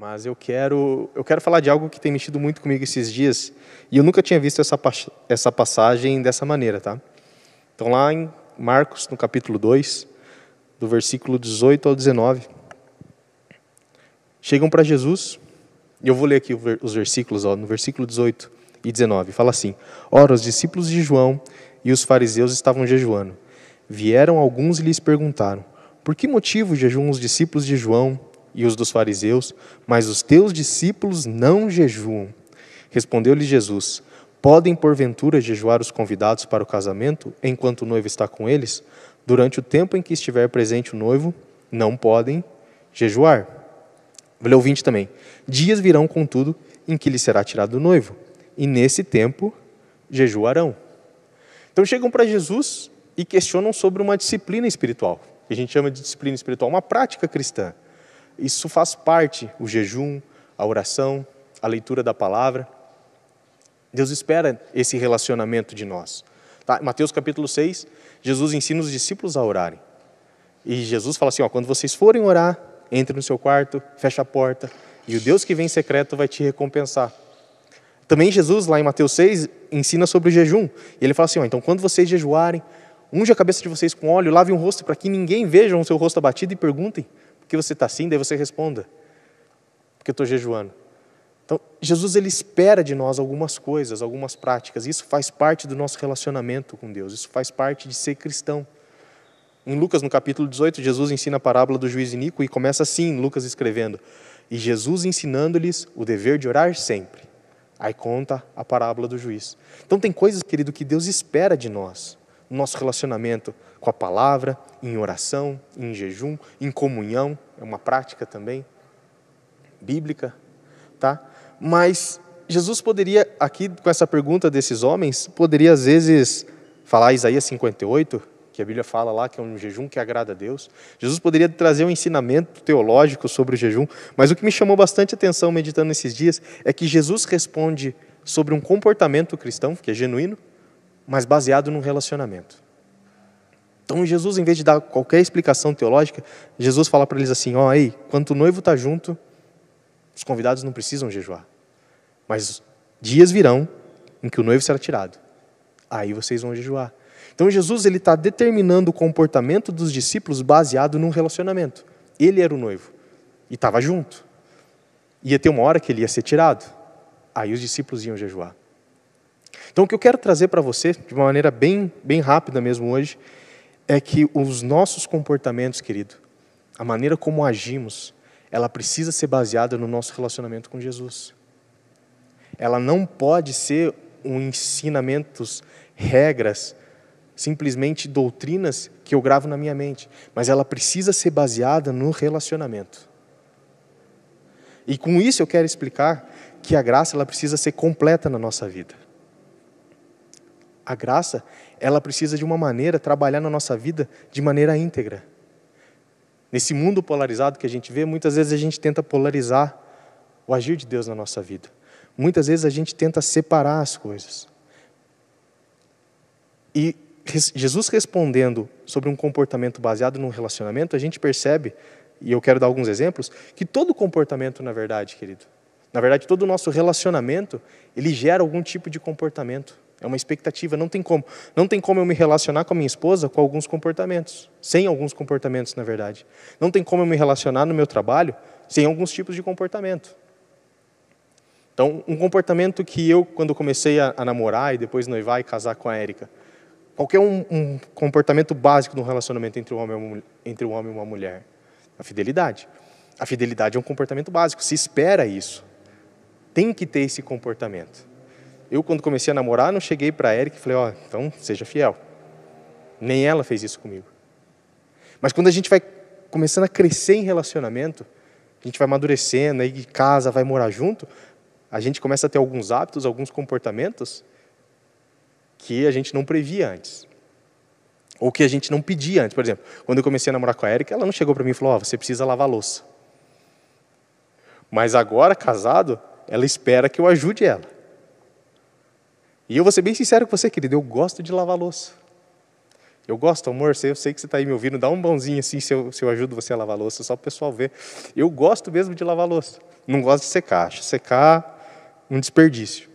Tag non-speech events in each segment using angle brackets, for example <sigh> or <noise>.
mas eu quero, eu quero falar de algo que tem mexido muito comigo esses dias, e eu nunca tinha visto essa, essa passagem dessa maneira, tá? Então, lá em Marcos, no capítulo 2, do versículo 18 ao 19, chegam para Jesus, e eu vou ler aqui os versículos, ó, no versículo 18 e 19, fala assim: Ora, os discípulos de João e os fariseus estavam jejuando. Vieram alguns e lhes perguntaram: Por que motivo jejuam os discípulos de João e os dos fariseus, mas os teus discípulos não jejuam. Respondeu-lhe Jesus: Podem porventura jejuar os convidados para o casamento enquanto o noivo está com eles? Durante o tempo em que estiver presente o noivo, não podem jejuar. O 20 também. Dias virão, contudo, em que lhe será tirado o noivo, e nesse tempo jejuarão. Então chegam para Jesus e questionam sobre uma disciplina espiritual, que a gente chama de disciplina espiritual, uma prática cristã. Isso faz parte, o jejum, a oração, a leitura da palavra. Deus espera esse relacionamento de nós. Tá? Mateus capítulo 6, Jesus ensina os discípulos a orarem. E Jesus fala assim: ó, quando vocês forem orar, entre no seu quarto, feche a porta, e o Deus que vem em secreto vai te recompensar. Também Jesus, lá em Mateus 6, ensina sobre o jejum. E ele fala assim: ó, então quando vocês jejuarem, unge a cabeça de vocês com óleo, lavem o rosto para que ninguém veja o seu rosto abatido e perguntem que você está assim? Daí você responda, porque eu estou jejuando. Então, Jesus ele espera de nós algumas coisas, algumas práticas. Isso faz parte do nosso relacionamento com Deus. Isso faz parte de ser cristão. Em Lucas, no capítulo 18, Jesus ensina a parábola do juiz iníquo e começa assim, Lucas escrevendo: E Jesus ensinando-lhes o dever de orar sempre. Aí conta a parábola do juiz. Então tem coisas, querido, que Deus espera de nós no nosso relacionamento com a palavra, em oração, em jejum, em comunhão, é uma prática também bíblica, tá? Mas Jesus poderia aqui com essa pergunta desses homens, poderia às vezes falar Isaías 58, que a Bíblia fala lá que é um jejum que agrada a Deus. Jesus poderia trazer um ensinamento teológico sobre o jejum, mas o que me chamou bastante atenção meditando nesses dias é que Jesus responde sobre um comportamento cristão que é genuíno, mas baseado num relacionamento. Então Jesus, em vez de dar qualquer explicação teológica, Jesus fala para eles assim: ó, oh, aí, quando o noivo está junto, os convidados não precisam jejuar. Mas dias virão em que o noivo será tirado. Aí vocês vão jejuar. Então Jesus ele está determinando o comportamento dos discípulos baseado num relacionamento. Ele era o noivo e estava junto. Ia ter uma hora que ele ia ser tirado. Aí os discípulos iam jejuar. Então, o que eu quero trazer para você, de uma maneira bem, bem rápida mesmo hoje, é que os nossos comportamentos, querido, a maneira como agimos, ela precisa ser baseada no nosso relacionamento com Jesus. Ela não pode ser um ensinamentos, regras, simplesmente doutrinas que eu gravo na minha mente, mas ela precisa ser baseada no relacionamento. E com isso eu quero explicar que a graça ela precisa ser completa na nossa vida a graça, ela precisa de uma maneira trabalhar na nossa vida de maneira íntegra. Nesse mundo polarizado que a gente vê, muitas vezes a gente tenta polarizar o agir de Deus na nossa vida. Muitas vezes a gente tenta separar as coisas. E Jesus respondendo sobre um comportamento baseado num relacionamento, a gente percebe, e eu quero dar alguns exemplos, que todo comportamento, na verdade, querido, na verdade, todo o nosso relacionamento, ele gera algum tipo de comportamento. É uma expectativa, não tem como. Não tem como eu me relacionar com a minha esposa com alguns comportamentos, sem alguns comportamentos, na verdade. Não tem como eu me relacionar no meu trabalho sem alguns tipos de comportamento. Então, um comportamento que eu, quando comecei a, a namorar e depois noivar e casar com a Érica, qualquer um, um comportamento básico no relacionamento entre um, homem, entre um homem e uma mulher? A fidelidade. A fidelidade é um comportamento básico, se espera isso. Tem que ter esse comportamento. Eu, quando comecei a namorar, não cheguei para a Erika e falei, ó, oh, então seja fiel. Nem ela fez isso comigo. Mas quando a gente vai começando a crescer em relacionamento, a gente vai amadurecendo, aí casa, vai morar junto, a gente começa a ter alguns hábitos, alguns comportamentos que a gente não previa antes. Ou que a gente não pedia antes. Por exemplo, quando eu comecei a namorar com a Erika, ela não chegou para mim e falou: oh, você precisa lavar louça. Mas agora, casado, ela espera que eu ajude ela. E eu vou ser bem sincero com você, querido, eu gosto de lavar louça. Eu gosto, amor, eu sei que você está aí me ouvindo, dá um bonzinho assim se eu, se eu ajudo você a lavar louça, só para o pessoal ver. Eu gosto mesmo de lavar louça. Não gosto de secar. Acho secar um desperdício.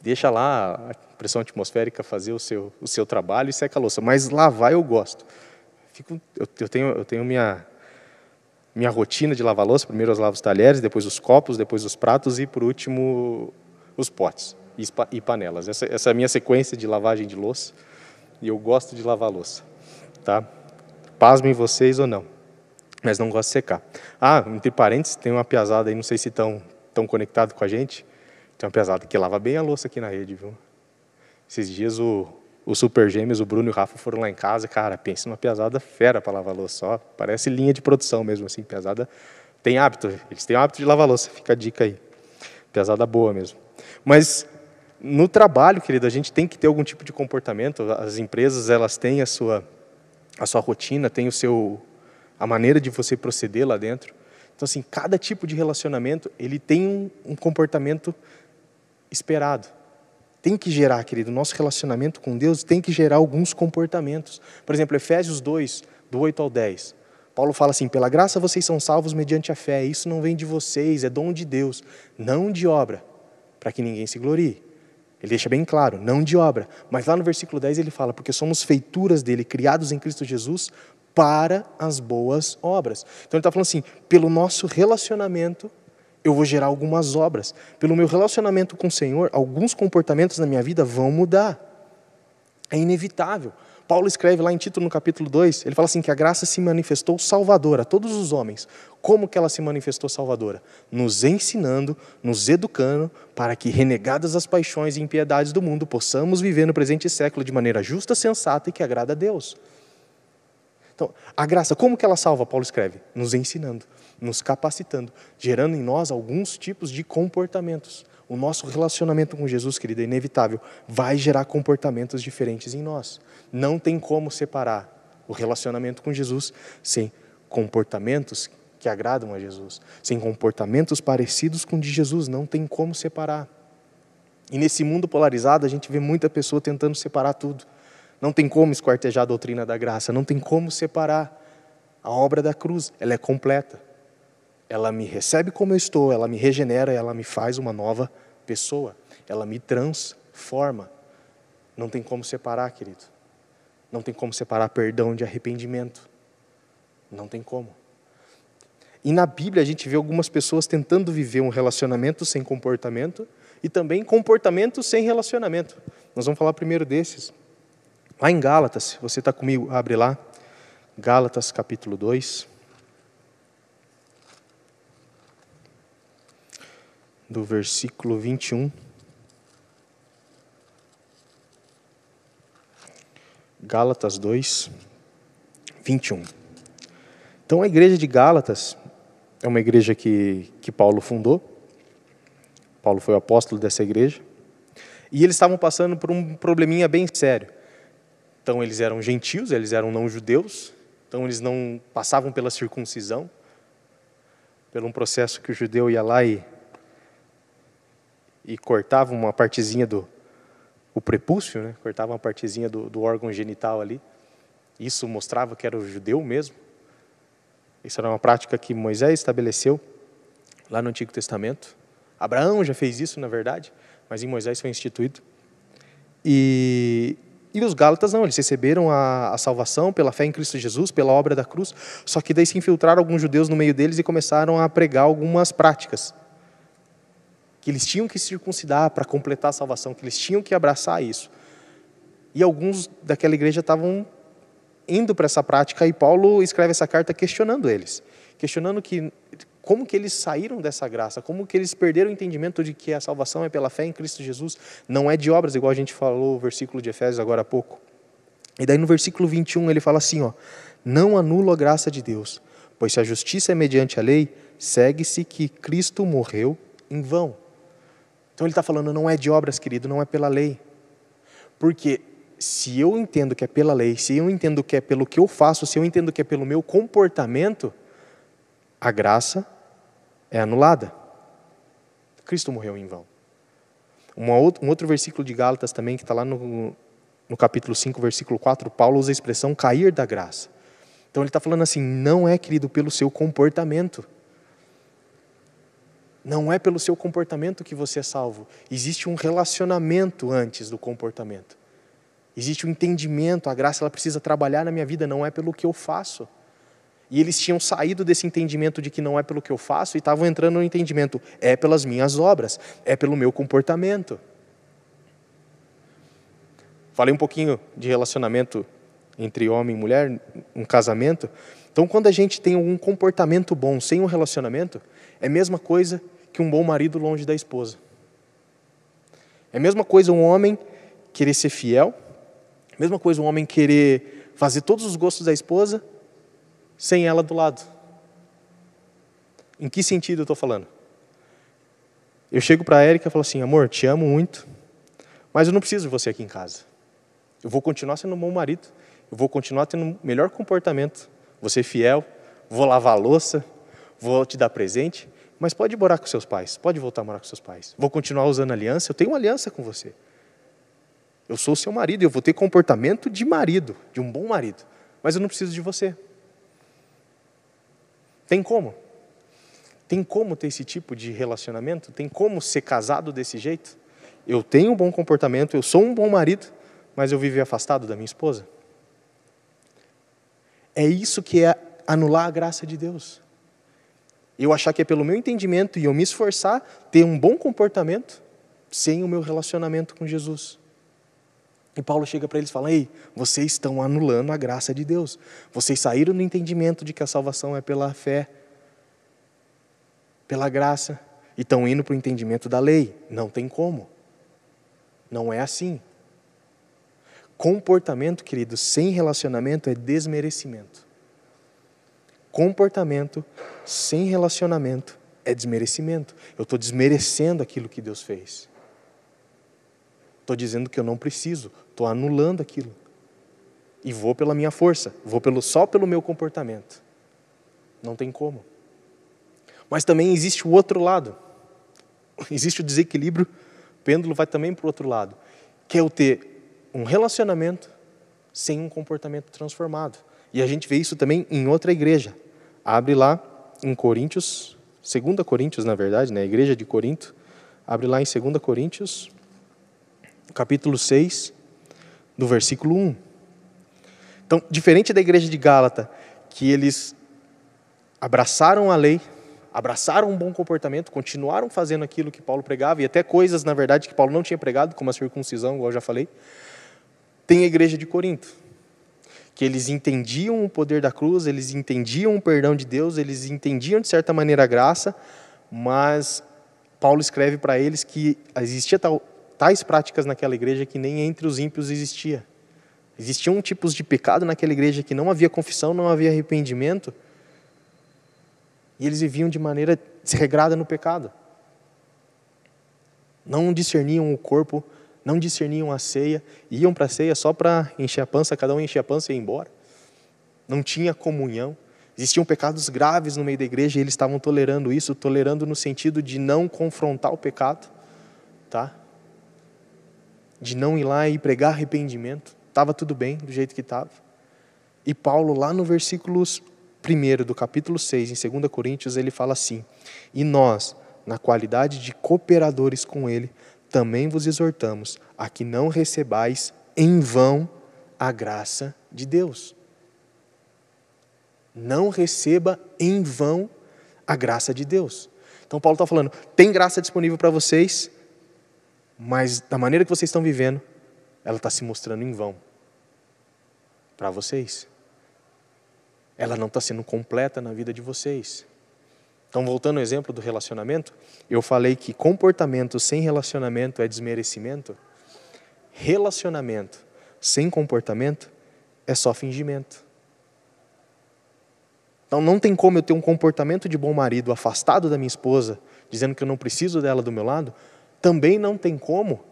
Deixa lá a pressão atmosférica fazer o seu, o seu trabalho e seca a louça. Mas lavar eu gosto. Fico, eu, eu, tenho, eu tenho minha, minha rotina de lavar louça. Primeiro eu lavo os talheres, depois os copos, depois os pratos e, por último, os potes e, panelas. Essa, essa é a minha sequência de lavagem de louça e eu gosto de lavar louça, tá? Pasmem vocês ou não, mas não gosto de secar. Ah, entre parênteses, tem uma piazada aí, não sei se estão tão conectados com a gente, tem uma piazada que lava bem a louça aqui na rede, viu? Esses dias o, o Super Gêmeos, o Bruno e o Rafa foram lá em casa, cara, pense numa piazada fera para lavar louça, ó, parece linha de produção mesmo, assim, piazada tem hábito, eles têm hábito de lavar louça, fica a dica aí. Piazada boa mesmo. Mas no trabalho, querido, a gente tem que ter algum tipo de comportamento. As empresas, elas têm a sua, a sua rotina, têm o seu, a maneira de você proceder lá dentro. Então, assim, cada tipo de relacionamento, ele tem um, um comportamento esperado. Tem que gerar, querido, nosso relacionamento com Deus tem que gerar alguns comportamentos. Por exemplo, Efésios 2, do 8 ao 10. Paulo fala assim: pela graça vocês são salvos mediante a fé. Isso não vem de vocês, é dom de Deus, não de obra, para que ninguém se glorie. Ele deixa bem claro, não de obra. Mas lá no versículo 10 ele fala, porque somos feituras dele, criados em Cristo Jesus para as boas obras. Então ele está falando assim, pelo nosso relacionamento, eu vou gerar algumas obras. Pelo meu relacionamento com o Senhor, alguns comportamentos na minha vida vão mudar. É inevitável. Paulo escreve lá em Tito, no capítulo 2, ele fala assim que a graça se manifestou salvadora a todos os homens. Como que ela se manifestou salvadora? Nos ensinando, nos educando, para que, renegadas as paixões e impiedades do mundo, possamos viver no presente século de maneira justa, sensata e que agrada a Deus. Então, a graça, como que ela salva? Paulo escreve, nos ensinando, nos capacitando, gerando em nós alguns tipos de comportamentos. O nosso relacionamento com Jesus, querido, é inevitável, vai gerar comportamentos diferentes em nós. Não tem como separar o relacionamento com Jesus sem comportamentos que agradam a Jesus, sem comportamentos parecidos com o de Jesus, não tem como separar. E nesse mundo polarizado, a gente vê muita pessoa tentando separar tudo. Não tem como esquartejar a doutrina da graça, não tem como separar. A obra da cruz, ela é completa. Ela me recebe como eu estou, ela me regenera, ela me faz uma nova pessoa. Ela me transforma. Não tem como separar, querido. Não tem como separar perdão de arrependimento. Não tem como. E na Bíblia a gente vê algumas pessoas tentando viver um relacionamento sem comportamento e também comportamento sem relacionamento. Nós vamos falar primeiro desses. Lá em Gálatas, você está comigo, abre lá. Gálatas capítulo 2. Do versículo 21. Gálatas 2, 21. Então a igreja de Gálatas é uma igreja que, que Paulo fundou. Paulo foi o apóstolo dessa igreja. E eles estavam passando por um probleminha bem sério. Então eles eram gentios, eles eram não judeus, então eles não passavam pela circuncisão, pelo um processo que o judeu ia lá e, e cortava uma partezinha do, o prepúcio, né? cortava uma partezinha do, do órgão genital ali. Isso mostrava que era o judeu mesmo. Isso era uma prática que Moisés estabeleceu lá no Antigo Testamento. Abraão já fez isso, na verdade, mas em Moisés foi instituído. E, e os Gálatas não, eles receberam a, a, salvação pela fé em Cristo Jesus, pela obra da cruz, só que daí se infiltraram alguns judeus no meio deles e começaram a pregar algumas práticas que eles tinham que circuncidar para completar a salvação, que eles tinham que abraçar isso. E alguns daquela igreja estavam indo para essa prática e Paulo escreve essa carta questionando eles, questionando que como que eles saíram dessa graça, como que eles perderam o entendimento de que a salvação é pela fé em Cristo Jesus, não é de obras, igual a gente falou o versículo de Efésios agora há pouco. E daí no versículo 21 ele fala assim, ó: "Não anulo a graça de Deus, pois se a justiça é mediante a lei, segue-se que Cristo morreu em vão." Então ele está falando, não é de obras, querido, não é pela lei. Porque se eu entendo que é pela lei, se eu entendo que é pelo que eu faço, se eu entendo que é pelo meu comportamento, a graça é anulada. Cristo morreu em vão. Um outro, versículo de Gálatas também, que está lá no, no capítulo 5, versículo 4, Paulo usa a expressão cair da graça. Então ele está falando assim: não é, querido, pelo seu comportamento. Não é pelo seu comportamento que você é salvo. Existe um relacionamento antes do comportamento. Existe um entendimento, a graça ela precisa trabalhar na minha vida, não é pelo que eu faço. E eles tinham saído desse entendimento de que não é pelo que eu faço e estavam entrando no entendimento, é pelas minhas obras, é pelo meu comportamento. Falei um pouquinho de relacionamento entre homem e mulher, um casamento. Então, quando a gente tem um comportamento bom sem um relacionamento, é a mesma coisa que um bom marido longe da esposa. É a mesma coisa um homem querer ser fiel, a mesma coisa um homem querer fazer todos os gostos da esposa sem ela do lado. Em que sentido eu estou falando? Eu chego para a Érica e falo assim: amor, te amo muito, mas eu não preciso de você aqui em casa. Eu vou continuar sendo um bom marido. Eu vou continuar tendo um melhor comportamento. Vou ser fiel. Vou lavar a louça. Vou te dar presente. Mas pode morar com seus pais. Pode voltar a morar com seus pais. Vou continuar usando aliança. Eu tenho uma aliança com você. Eu sou seu marido eu vou ter comportamento de marido, de um bom marido. Mas eu não preciso de você. Tem como? Tem como ter esse tipo de relacionamento? Tem como ser casado desse jeito? Eu tenho um bom comportamento, eu sou um bom marido, mas eu vivi afastado da minha esposa? É isso que é anular a graça de Deus. Eu achar que é pelo meu entendimento e eu me esforçar ter um bom comportamento sem o meu relacionamento com Jesus. E Paulo chega para eles e fala: Ei, vocês estão anulando a graça de Deus. Vocês saíram do entendimento de que a salvação é pela fé, pela graça, e estão indo para o entendimento da lei. Não tem como. Não é assim. Comportamento, querido, sem relacionamento é desmerecimento. Comportamento sem relacionamento é desmerecimento. Eu estou desmerecendo aquilo que Deus fez. Estou dizendo que eu não preciso, estou anulando aquilo. E vou pela minha força, vou pelo, só pelo meu comportamento. Não tem como. Mas também existe o outro lado. <laughs> Existe o desequilíbrio, o pêndulo vai também para o outro lado, que é o ter um relacionamento sem um comportamento transformado. E a gente vê isso também em outra igreja. Abre lá em Coríntios, 2 Coríntios, na verdade, né? a igreja de Corinto. Abre lá em 2 Coríntios, capítulo 6, do versículo 1. Então, diferente da igreja de Gálata, que eles abraçaram a lei, abraçaram um bom comportamento, continuaram fazendo aquilo que Paulo pregava, e até coisas, na verdade, que Paulo não tinha pregado, como a circuncisão, igual eu já falei. Tem a igreja de Corinto, que eles entendiam o poder da cruz, eles entendiam o perdão de Deus, eles entendiam de certa maneira a graça, mas Paulo escreve para eles que existia tal, tais práticas naquela igreja que nem entre os ímpios existia. Existiam tipos de pecado naquela igreja que não havia confissão, não havia arrependimento, e eles viviam de maneira desregrada no pecado. Não discerniam o corpo não discerniam a ceia, iam para a ceia só para encher a pança, cada um encher a pança e ir embora. Não tinha comunhão. Existiam pecados graves no meio da igreja e eles estavam tolerando isso, tolerando no sentido de não confrontar o pecado, tá? De não ir lá e pregar arrependimento. Estava tudo bem do jeito que estava. E Paulo, lá no versículo 1 do capítulo 6, em 2 Coríntios, ele fala assim: E nós, na qualidade de cooperadores com ele, também vos exortamos a que não recebais em vão a graça de Deus. Não receba em vão a graça de Deus. Então, Paulo está falando: tem graça disponível para vocês, mas da maneira que vocês estão vivendo, ela está se mostrando em vão para vocês. Ela não está sendo completa na vida de vocês. Então, voltando ao exemplo do relacionamento, eu falei que comportamento sem relacionamento é desmerecimento. Relacionamento sem comportamento é só fingimento. Então, não tem como eu ter um comportamento de bom marido afastado da minha esposa, dizendo que eu não preciso dela do meu lado. Também não tem como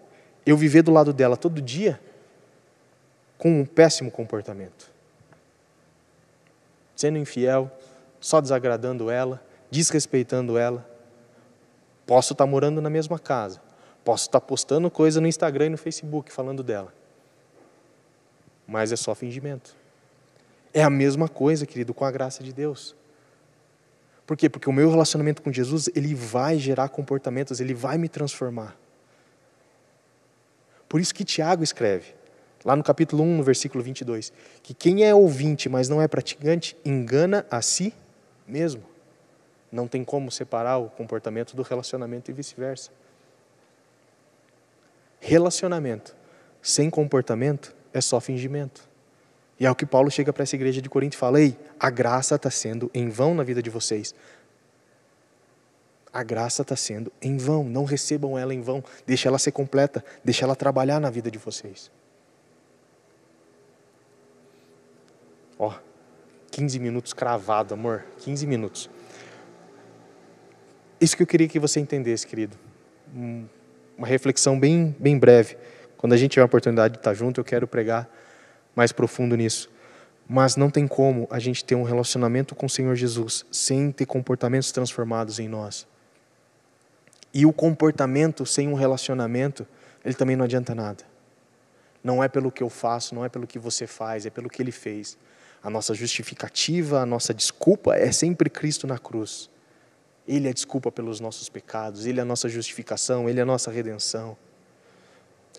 eu viver do lado dela todo dia com um péssimo comportamento. Sendo infiel, só desagradando ela desrespeitando ela. Posso estar morando na mesma casa. Posso estar postando coisa no Instagram e no Facebook falando dela. mas é só fingimento. É a mesma coisa, querido, com a graça de Deus. Por quê? Porque o meu relacionamento com Jesus, ele vai gerar comportamentos, ele vai me transformar. Por isso que Tiago escreve, lá no capítulo 1, no versículo 22, que quem é ouvinte, mas não é praticante, engana a si mesmo. Não tem como separar o comportamento do relacionamento e vice-versa. Relacionamento sem comportamento é só fingimento. E é o que Paulo chega para essa igreja de Corinto e fala: Ei, a graça está sendo em vão na vida de vocês. A graça está sendo em vão. Não recebam ela em vão. Deixa ela ser completa. Deixa ela trabalhar na vida de vocês. Ó, 15 minutos cravado, amor. 15 minutos. Isso que eu queria que você entendesse, querido. Uma reflexão bem, bem breve. Quando a gente tiver a oportunidade de estar junto, eu quero pregar mais profundo nisso. Mas não tem como a gente ter um relacionamento com o Senhor Jesus sem ter comportamentos transformados em nós. E o comportamento sem um relacionamento, ele também não adianta nada. Não é pelo que eu faço, não é pelo que você faz, é pelo que ele fez. A nossa justificativa, a nossa desculpa é sempre Cristo na cruz. Ele é a desculpa pelos nossos pecados, ele é a nossa justificação, ele é a nossa redenção.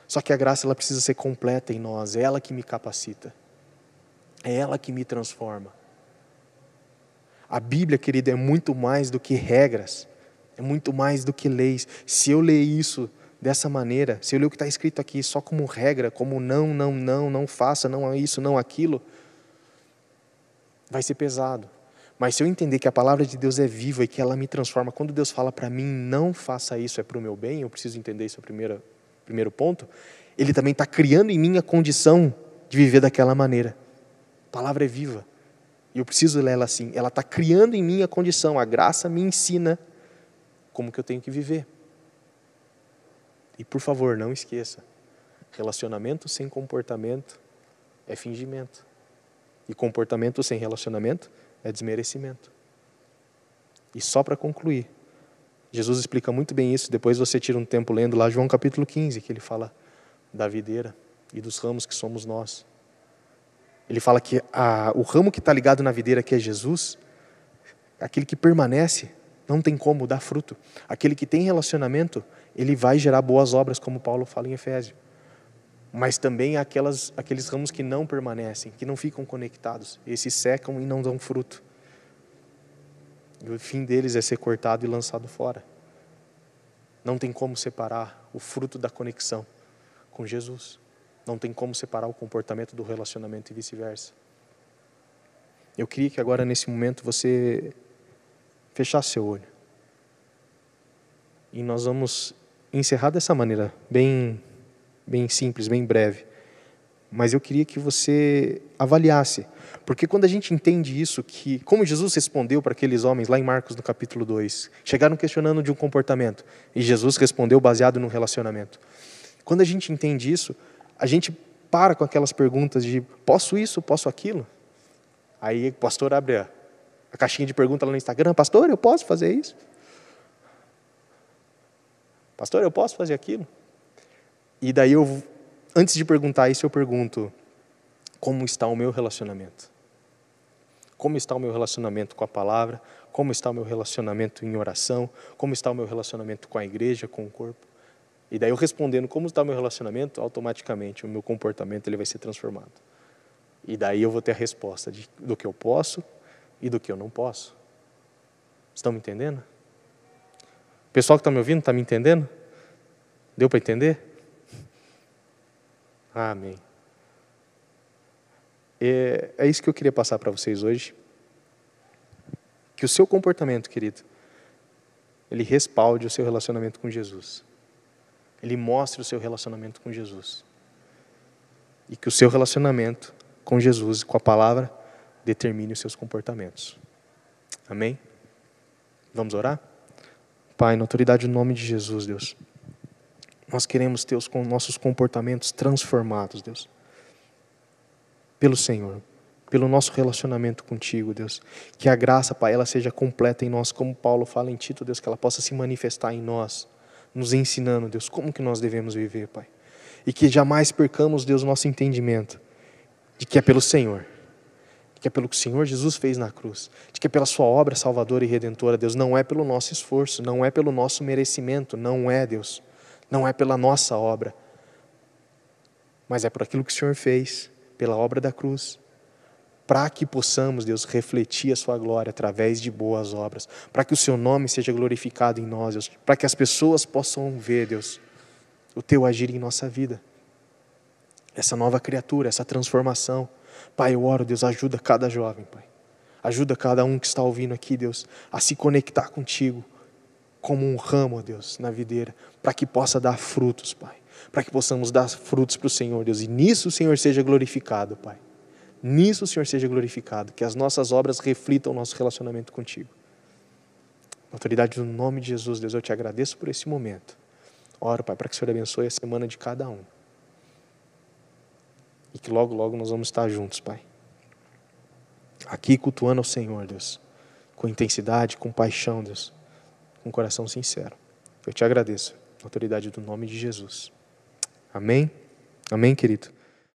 Só que a graça ela precisa ser completa em nós, é ela que me capacita. É ela que me transforma. A Bíblia, querida, é muito mais do que regras, é muito mais do que leis. Se eu ler isso dessa maneira, se eu ler o que está escrito aqui só como regra, como não, não, não, não faça, não isso, não aquilo, vai ser pesado. Mas se eu entender que a palavra de Deus é viva e que ela me transforma, quando Deus fala para mim, não faça isso, é para o meu bem, eu preciso entender isso a primeira primeiro ponto, ele também está criando em mim a condição de viver daquela maneira. A palavra é viva. E eu preciso ler ela assim. Ela está criando em mim a condição. A graça me ensina como que eu tenho que viver. E por favor, não esqueça. Relacionamento sem comportamento é fingimento. E comportamento sem relacionamento é desmerecimento. E só para concluir, Jesus explica muito bem isso. Depois você tira um tempo lendo lá João capítulo 15, que ele fala da videira e dos ramos que somos nós. Ele fala que a, o ramo que está ligado na videira, que é Jesus, aquele que permanece, não tem como dar fruto. Aquele que tem relacionamento, ele vai gerar boas obras, como Paulo fala em Efésio. Mas também aquelas, aqueles ramos que não permanecem, que não ficam conectados, esses secam e não dão fruto. E o fim deles é ser cortado e lançado fora. Não tem como separar o fruto da conexão com Jesus. Não tem como separar o comportamento do relacionamento e vice-versa. Eu queria que agora, nesse momento, você fechasse seu olho. E nós vamos encerrar dessa maneira, bem, bem simples, bem breve. Mas eu queria que você avaliasse porque quando a gente entende isso, que como Jesus respondeu para aqueles homens lá em Marcos no capítulo 2, chegaram questionando de um comportamento, e Jesus respondeu baseado no relacionamento. Quando a gente entende isso, a gente para com aquelas perguntas de posso isso, posso aquilo? Aí o pastor abre a, a caixinha de perguntas lá no Instagram, pastor, eu posso fazer isso? Pastor, eu posso fazer aquilo? E daí eu, antes de perguntar isso, eu pergunto, como está o meu relacionamento? Como está o meu relacionamento com a palavra? Como está o meu relacionamento em oração? Como está o meu relacionamento com a igreja, com o corpo? E daí eu respondendo como está o meu relacionamento, automaticamente o meu comportamento ele vai ser transformado. E daí eu vou ter a resposta de, do que eu posso e do que eu não posso. Estão me entendendo? O pessoal que está me ouvindo está me entendendo? Deu para entender? Amém. É, é isso que eu queria passar para vocês hoje. Que o seu comportamento, querido, ele respalde o seu relacionamento com Jesus. Ele mostre o seu relacionamento com Jesus. E que o seu relacionamento com Jesus, com a palavra, determine os seus comportamentos. Amém? Vamos orar? Pai, na autoridade do nome de Jesus, Deus, nós queremos ter os nossos comportamentos transformados, Deus pelo Senhor, pelo nosso relacionamento contigo, Deus. Que a graça, Pai, ela seja completa em nós, como Paulo fala em Tito, Deus, que ela possa se manifestar em nós, nos ensinando, Deus, como que nós devemos viver, Pai. E que jamais percamos, Deus, nosso entendimento de que é pelo Senhor, que é pelo que o Senhor Jesus fez na cruz, de que é pela Sua obra salvadora e redentora, Deus, não é pelo nosso esforço, não é pelo nosso merecimento, não é, Deus, não é pela nossa obra, mas é por aquilo que o Senhor fez, pela obra da cruz, para que possamos, Deus, refletir a Sua glória através de boas obras, para que o Seu nome seja glorificado em nós, Deus, para que as pessoas possam ver, Deus, o Teu agir em nossa vida, essa nova criatura, essa transformação. Pai, eu oro, Deus, ajuda cada jovem, Pai. Ajuda cada um que está ouvindo aqui, Deus, a se conectar contigo como um ramo, Deus, na videira, para que possa dar frutos, Pai. Para que possamos dar frutos para o Senhor, Deus. E nisso o Senhor seja glorificado, Pai. Nisso o Senhor seja glorificado. Que as nossas obras reflitam o nosso relacionamento contigo. Na autoridade do nome de Jesus, Deus, eu te agradeço por esse momento. Oro, Pai, para que o Senhor abençoe a semana de cada um. E que logo, logo nós vamos estar juntos, Pai. Aqui cultuando ao Senhor, Deus. Com intensidade, com paixão, Deus. Com coração sincero. Eu te agradeço. Na autoridade do nome de Jesus. Amém? Amém, querido?